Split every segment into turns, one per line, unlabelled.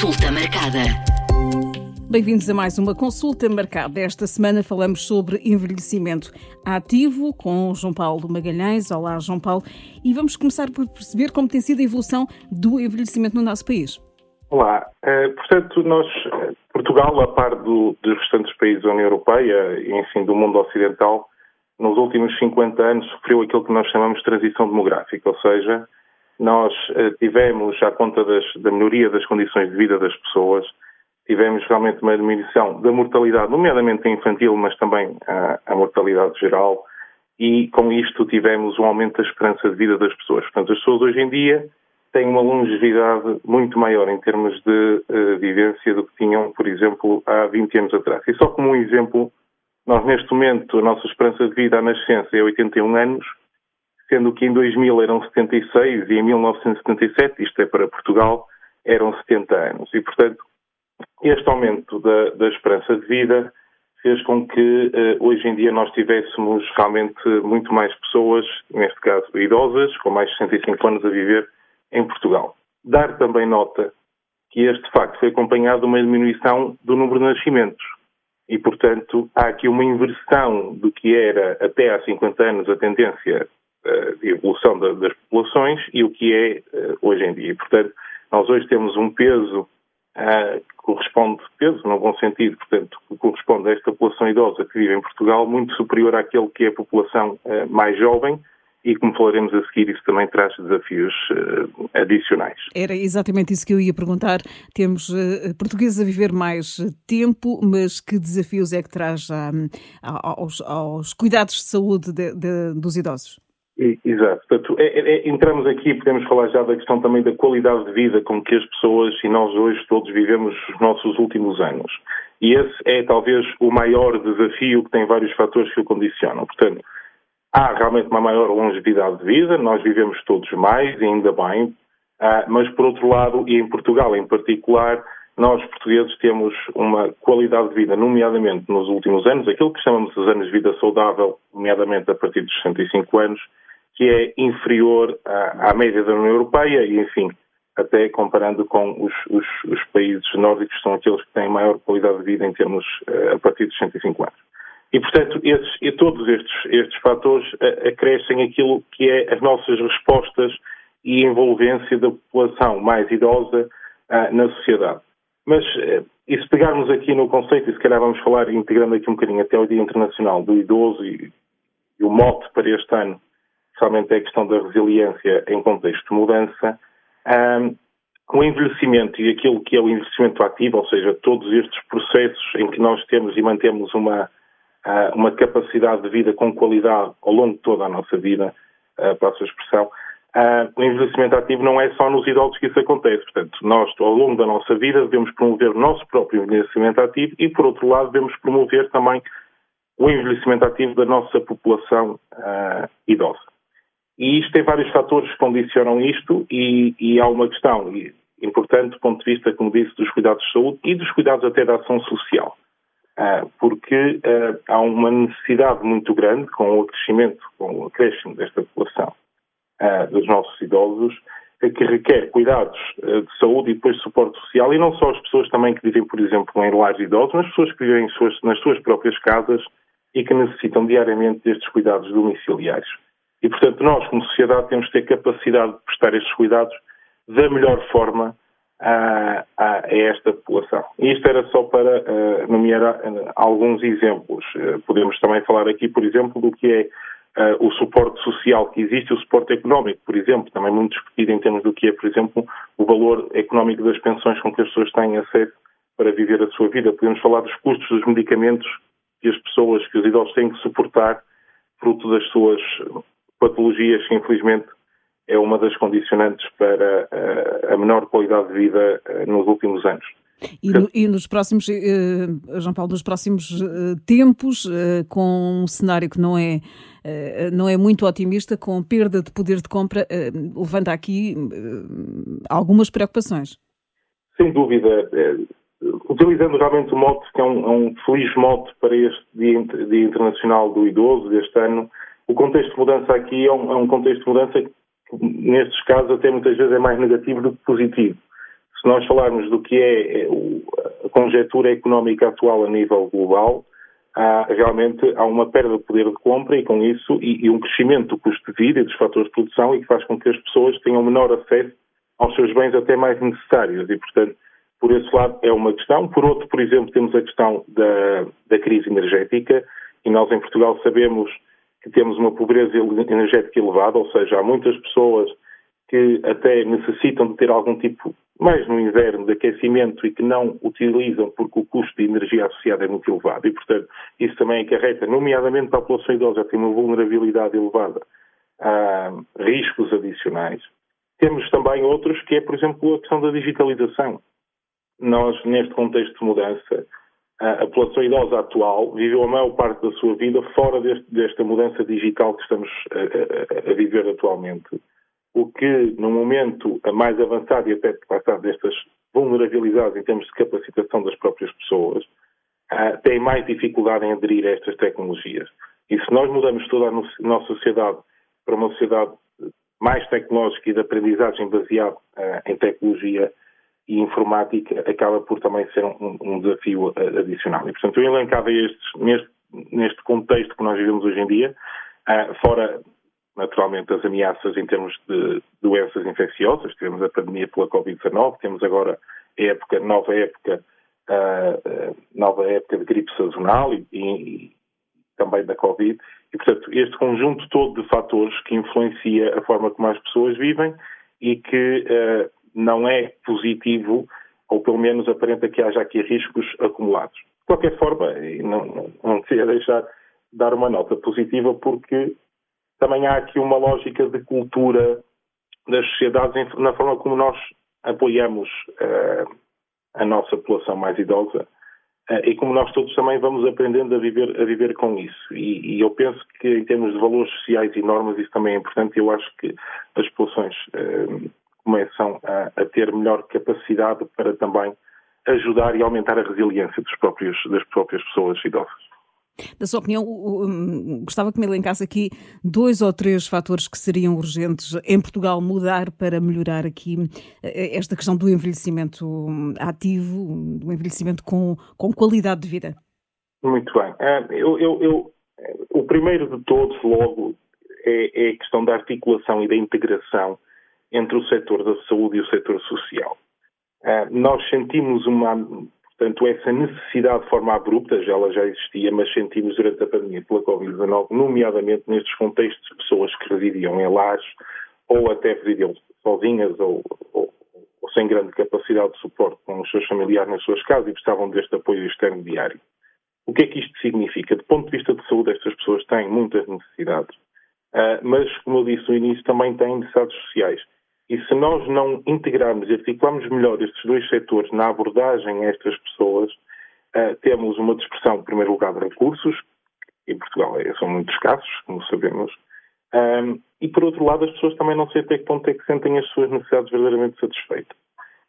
Consulta marcada.
Bem-vindos a mais uma consulta marcada. Esta semana falamos sobre envelhecimento ativo com João Paulo Magalhães. Olá, João Paulo. E vamos começar por perceber como tem sido a evolução do envelhecimento no nosso país.
Olá. Uh, portanto, nós, Portugal, a par do, dos restantes países da União Europeia e, enfim, do mundo ocidental, nos últimos 50 anos sofreu aquilo que nós chamamos de transição demográfica, ou seja, nós uh, tivemos, à conta das, da melhoria das condições de vida das pessoas, tivemos realmente uma diminuição da mortalidade, nomeadamente infantil, mas também a, a mortalidade geral, e com isto tivemos um aumento da esperança de vida das pessoas. Portanto, as pessoas hoje em dia têm uma longevidade muito maior em termos de uh, vivência do que tinham, por exemplo, há 20 anos atrás. E só como um exemplo, nós neste momento, a nossa esperança de vida à nascença é 81 anos, sendo que em 2000 eram 76 e em 1977, isto é para Portugal, eram 70 anos. E, portanto, este aumento da, da esperança de vida fez com que uh, hoje em dia nós tivéssemos realmente muito mais pessoas, neste caso idosas, com mais de 65 anos a viver em Portugal. Dar também nota que este facto foi acompanhado de uma diminuição do número de nascimentos. E, portanto, há aqui uma inversão do que era até há 50 anos a tendência de evolução da, das populações e o que é uh, hoje em dia. Portanto, nós hoje temos um peso uh, que corresponde, peso no bom sentido, portanto, que corresponde a esta população idosa que vive em Portugal, muito superior àquele que é a população mais jovem, e, como falaremos a seguir, isso também traz desafios uh, adicionais.
Era exatamente isso que eu ia perguntar. Temos uh, portugueses a viver mais tempo, mas que desafios é que traz um, aos, aos, cuidados de saúde de, de, dos idosos?
Exato. Portanto, é, é, é, entramos aqui, podemos falar já da questão também da qualidade de vida com que as pessoas e nós hoje todos vivemos os nossos últimos anos. E esse é talvez o maior desafio que tem vários fatores que o condicionam. Portanto, Há realmente uma maior longevidade de vida, nós vivemos todos mais, e ainda bem, ah, mas por outro lado, e em Portugal em particular, nós portugueses temos uma qualidade de vida, nomeadamente nos últimos anos, aquilo que chamamos de anos de vida saudável, nomeadamente a partir dos 65 anos, que é inferior à, à média da União Europeia e, enfim, até comparando com os, os, os países nórdicos, são aqueles que têm maior qualidade de vida em termos uh, a partir dos 65 anos. E, portanto, esses, e todos estes, estes fatores acrescem aquilo que é as nossas respostas e envolvência da população mais idosa uh, na sociedade. Mas, uh, e se pegarmos aqui no conceito, e se calhar vamos falar, integrando aqui um bocadinho até o Dia Internacional do Idoso e, e o mote para este ano, realmente é a questão da resiliência em contexto de mudança, um, o envelhecimento e aquilo que é o envelhecimento ativo, ou seja, todos estes processos em que nós temos e mantemos uma uh, uma capacidade de vida com qualidade ao longo de toda a nossa vida, uh, para a sua expressão. Uh, o envelhecimento ativo não é só nos idosos que isso acontece. Portanto, nós, ao longo da nossa vida, devemos promover o nosso próprio envelhecimento ativo e, por outro lado, devemos promover também o envelhecimento ativo da nossa população idosa. E isto tem vários fatores que condicionam isto e, e há uma questão importante do ponto de vista, como disse, dos cuidados de saúde e dos cuidados até da ação social. Ah, porque ah, há uma necessidade muito grande com o crescimento, com o acréscimo desta população ah, dos nossos idosos, que requer cuidados de saúde e depois suporte social, e não só as pessoas também que vivem, por exemplo, em lares idosos, mas pessoas que vivem nas suas próprias casas e que necessitam diariamente destes cuidados domiciliares. E, portanto, nós, como sociedade, temos que ter capacidade de prestar estes cuidados da melhor forma a, a, esta população. E isto era só para uh, nomear uh, alguns exemplos. Uh, podemos também falar aqui, por exemplo, do que é o suporte social que existe, o suporte económico, por exemplo, também muito discutido em termos do que é, por exemplo, o valor económico das pensões com que as pessoas têm acesso para viver a sua vida. Podemos falar dos custos dos medicamentos que as pessoas, que os idosos têm que suportar, fruto das suas patologias que, infelizmente, é uma das condicionantes para eh, a menor qualidade de vida eh, nos últimos anos.
E, no, e, nos próximos, eh, João Paulo, nos próximos tempos, com um cenário que não é, não é muito otimista, com perda de poder de compra, levanta aqui algumas preocupações.
Sem dúvida. Utilizando realmente o mote, que é um, é um feliz mote para este Dia, Dia Internacional do Idoso deste ano, o contexto de mudança aqui é um, é um contexto de mudança que nestes casos até muitas vezes é mais negativo do que positivo. Se nós falarmos do que é, é a conjetura económica atual a nível global, há, realmente há uma perda de poder de compra e com isso e, e um crescimento do custo de vida e dos fatores de produção e que faz com que as pessoas tenham menor acesso aos seus bens até mais necessários e, portanto, por esse lado é uma questão. Por outro, por exemplo, temos a questão da, da crise energética e nós em Portugal sabemos que temos uma pobreza energética elevada, ou seja, há muitas pessoas que até necessitam de ter algum tipo, mais no inverno, de aquecimento e que não utilizam porque o custo de energia associada é muito elevado. E, portanto, isso também acarreta, nomeadamente para a população idosa, tem uma vulnerabilidade elevada a riscos adicionais. Temos também outros que é, por exemplo, a questão da digitalização. Nós, neste contexto de mudança, a população idosa atual viveu a maior parte da sua vida fora deste, desta mudança digital que estamos a, a, a, viver atualmente. O que, no momento mais avançado e até passado destas vulnerabilidades em termos de capacitação das próprias pessoas, tem mais dificuldade em aderir a estas tecnologias. E se nós mudamos toda a nossa sociedade para uma sociedade mais tecnológica e de aprendizagem baseada em tecnologia e informática, acaba por também ser um, um desafio adicional. E, portanto, eu elencava estes, neste, neste contexto que nós vivemos hoje em dia, uh, fora, naturalmente, as ameaças em termos de doenças infecciosas, tivemos a pandemia pela Covid-19, temos agora a época, nova época, uh, nova época de gripe sazonal e, e também da Covid, e, portanto, este conjunto todo de fatores que influencia a forma como as pessoas vivem e que uh, não é positivo, ou pelo menos aparenta que haja aqui riscos acumulados. De qualquer forma, não, não queria deixar de dar uma nota positiva, porque também há aqui uma lógica de cultura das sociedades na forma como nós apoiamos uh, a nossa população mais idosa uh, e como nós todos também vamos aprendendo a viver, a viver com isso. E, e, eu penso que em termos de valores sociais e normas isso também é importante. Eu acho que as populações uh, começam a, a, ter melhor capacidade para também ajudar e aumentar a resiliência dos próprios, das próprias pessoas idosas.
Da sua opinião, um, gostava que me elencasse aqui dois ou três fatores que seriam urgentes em Portugal mudar para melhorar aqui eh, esta questão do envelhecimento hum, ativo, do envelhecimento com, com qualidade de vida.
Muito bem. Ah, eu, eu, eu, o primeiro de todos, logo, é, é a questão da articulação e da integração entre o setor da saúde e o setor social. Uh, nós sentimos uma, portanto, essa necessidade de forma abrupta, ela já existia, mas sentimos durante a pandemia pela Covid-19, nomeadamente nestes contextos de pessoas que residiam em lares ou até residiam sozinhas ou, ou, ou, sem grande capacidade de suporte com os seus familiares nas suas casas e precisavam deste apoio externo diário. O que é que isto significa? Do ponto de vista de saúde, estas pessoas têm muitas necessidades, uh, mas, como eu disse no início, também têm necessidades sociais. E se nós não integrarmos e articularmos melhor estes dois setores na abordagem a estas pessoas, uh, temos uma dispersão, em primeiro lugar, de recursos, em Portugal é, são muito escassos, como sabemos, um, e por outro lado, as pessoas também não sei até que ponto é que sentem as suas necessidades verdadeiramente satisfeitas.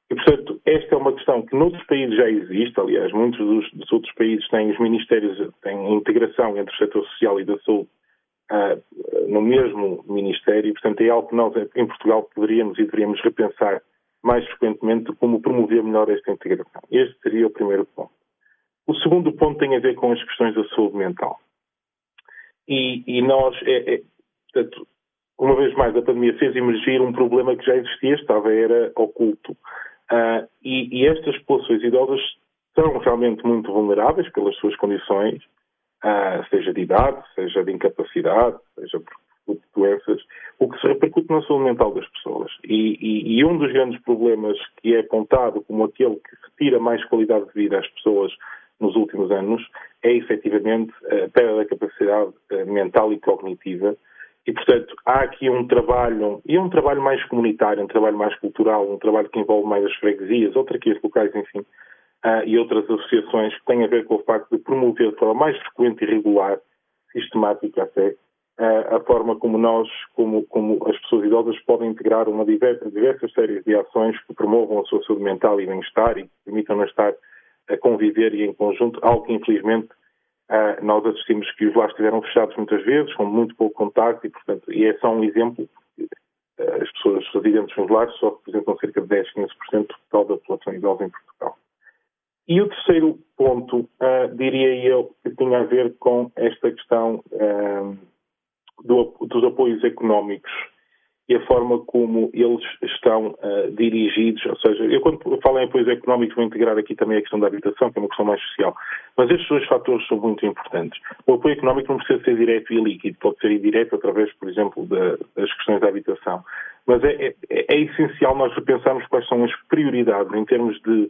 E, portanto, esta é uma questão que noutros países já existe, aliás, muitos dos, dos outros países têm os ministérios, têm integração entre o setor social e da saúde no mesmo Ministério portanto, é algo que nós em Portugal poderíamos e deveríamos repensar mais frequentemente como promover melhor esta integração. Este seria o primeiro ponto. O segundo ponto tem a ver com as questões da saúde mental. E, e nós, é, é, portanto, uma vez mais, a pandemia fez emergir um problema que já existia, estava, era oculto. Uh, e, e estas populações idosas são realmente muito vulneráveis pelas suas condições, ah, seja de idade, seja de incapacidade, seja por doenças, o que se repercute na saúde mental das pessoas. E, e, e, um dos grandes problemas que é apontado como aquele que retira mais qualidade de vida às pessoas nos últimos anos é efetivamente a perda da capacidade ah, mental e cognitiva. E, portanto, há aqui um trabalho, e um trabalho mais comunitário, um trabalho mais cultural, um trabalho que envolve mais as freguesias, autarquias locais, enfim, uh, e outras associações que têm a ver com o facto de promover de forma mais frequente e regular, sistemática até, uh, a forma como nós, como, como, as pessoas idosas, podem integrar uma diversa, diversas séries de ações que promovam a sua saúde mental e bem-estar e que permitam-nos estar a conviver e em conjunto, algo que infelizmente uh, nós assistimos que os lares estiveram fechados muitas vezes, com muito pouco contacto e, portanto, e é só um exemplo. As pessoas residentes nos lares só representam cerca de 10, 15% do total da população idosa em Portugal. E o terceiro ponto, uh, diria eu, que tinha a ver com esta questão uh, do, dos apoios económicos e a forma como eles estão uh, dirigidos, ou seja, eu quando falo em apoios económicos vou integrar aqui também a questão da habitação, que é uma questão mais social, mas estes dois fatores são muito importantes. O apoio económico não precisa ser direto e líquido, pode ser indireto através, por exemplo, da, das questões da habitação, mas é, é, é, essencial nós repensarmos quais são as prioridades em termos de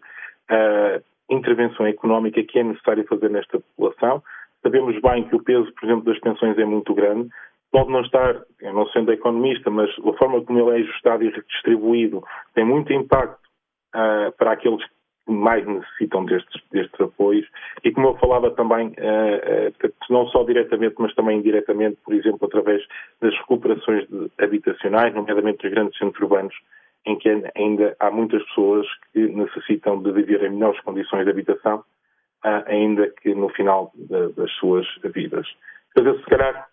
uh, intervenção económica que é necessário fazer nesta população. Sabemos bem que o peso, por exemplo, das pensões é muito grande, pode não estar, eu não sendo economista, mas a forma como ele é ajustado e redistribuído tem muito impacto uh, para aqueles que mais necessitam destes, destes apoios e como eu falava também, uh, uh, não só diretamente, mas também indiretamente, por exemplo, através das recuperações habitacionais, nomeadamente dos grandes centros urbanos, em que ainda há muitas pessoas que necessitam de viver em melhores condições de habitação, ainda que no final das suas vidas. Mas se calhar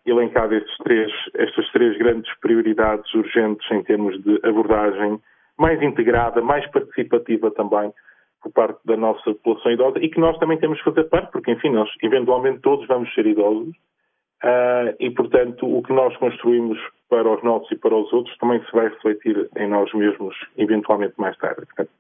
três, estas três grandes prioridades urgentes em termos de abordagem mais integrada, mais participativa também por parte da nossa população idosa e que nós também temos que fazer parte, porque enfim, nós eventualmente todos vamos ser idosos uh, e portanto o que nós construímos para os nossos e para os outros também se vai refletir em nós mesmos eventualmente mais tarde. Portanto,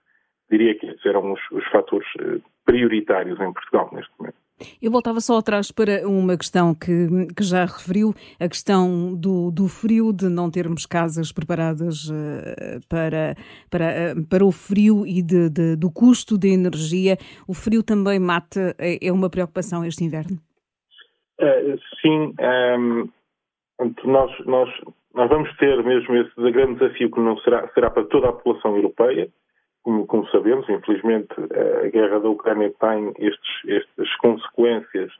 diria que esses eram os, os fatores uh, prioritários em Portugal neste momento.
Eu voltava só atrás para uma questão que, que já referiu, a questão do, do frio, de não termos casas preparadas uh, para, para, uh, para o frio e de, de, do custo de energia. O frio também mata, é, é uma preocupação este inverno?
Uh, sim, um, ehm, nós, nós, nós vamos ter mesmo esse grande desafio que não será, será para toda a população europeia, como, como, sabemos, infelizmente, a guerra da Ucrânia tem estes, estas consequências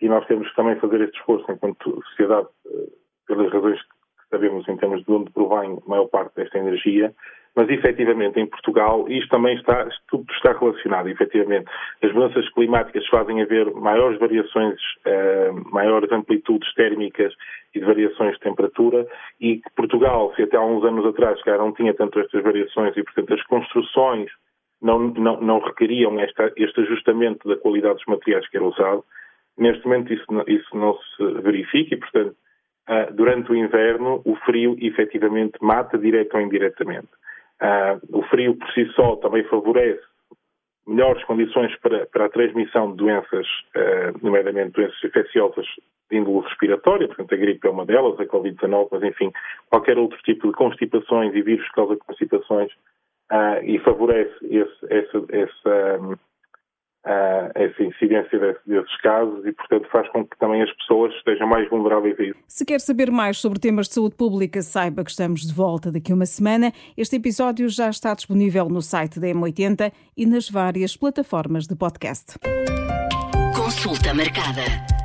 e nós temos que também fazer este esforço enquanto sociedade, eh, pelas razões que sabemos em termos de onde provém a maior parte desta energia, mas efetivamente em Portugal isto também está, tudo está relacionado, efetivamente. As mudanças climáticas fazem haver maiores variações, uh, maiores amplitudes térmicas e de variações de temperatura e que Portugal, se até há uns anos atrás, cara, não tinha tanto estas variações e, portanto, as construções não, não, não requeriam esta, este ajustamento da qualidade dos materiais que era usado, neste momento isso, isso não se verifica e, portanto, uh, durante o inverno o frio efetivamente mata direto ou indiretamente. Uh, o frio por si só também favorece melhores condições para, para a transmissão de doenças, uh, nomeadamente doenças infecciosas de índole respiratória, portanto a gripe é uma delas, a Covid-19, mas enfim, qualquer outro tipo de constipações e vírus que causa constipações uh, e favorece esse, essa, essa, uh, essa incidência desses casos e, portanto, faz com que também as pessoas estejam mais vulneráveis a isso.
Se quer saber mais sobre temas de saúde pública, saiba que estamos de volta daqui a uma semana. Este episódio já está disponível no site da M80 e nas várias plataformas de podcast. Consulta marcada.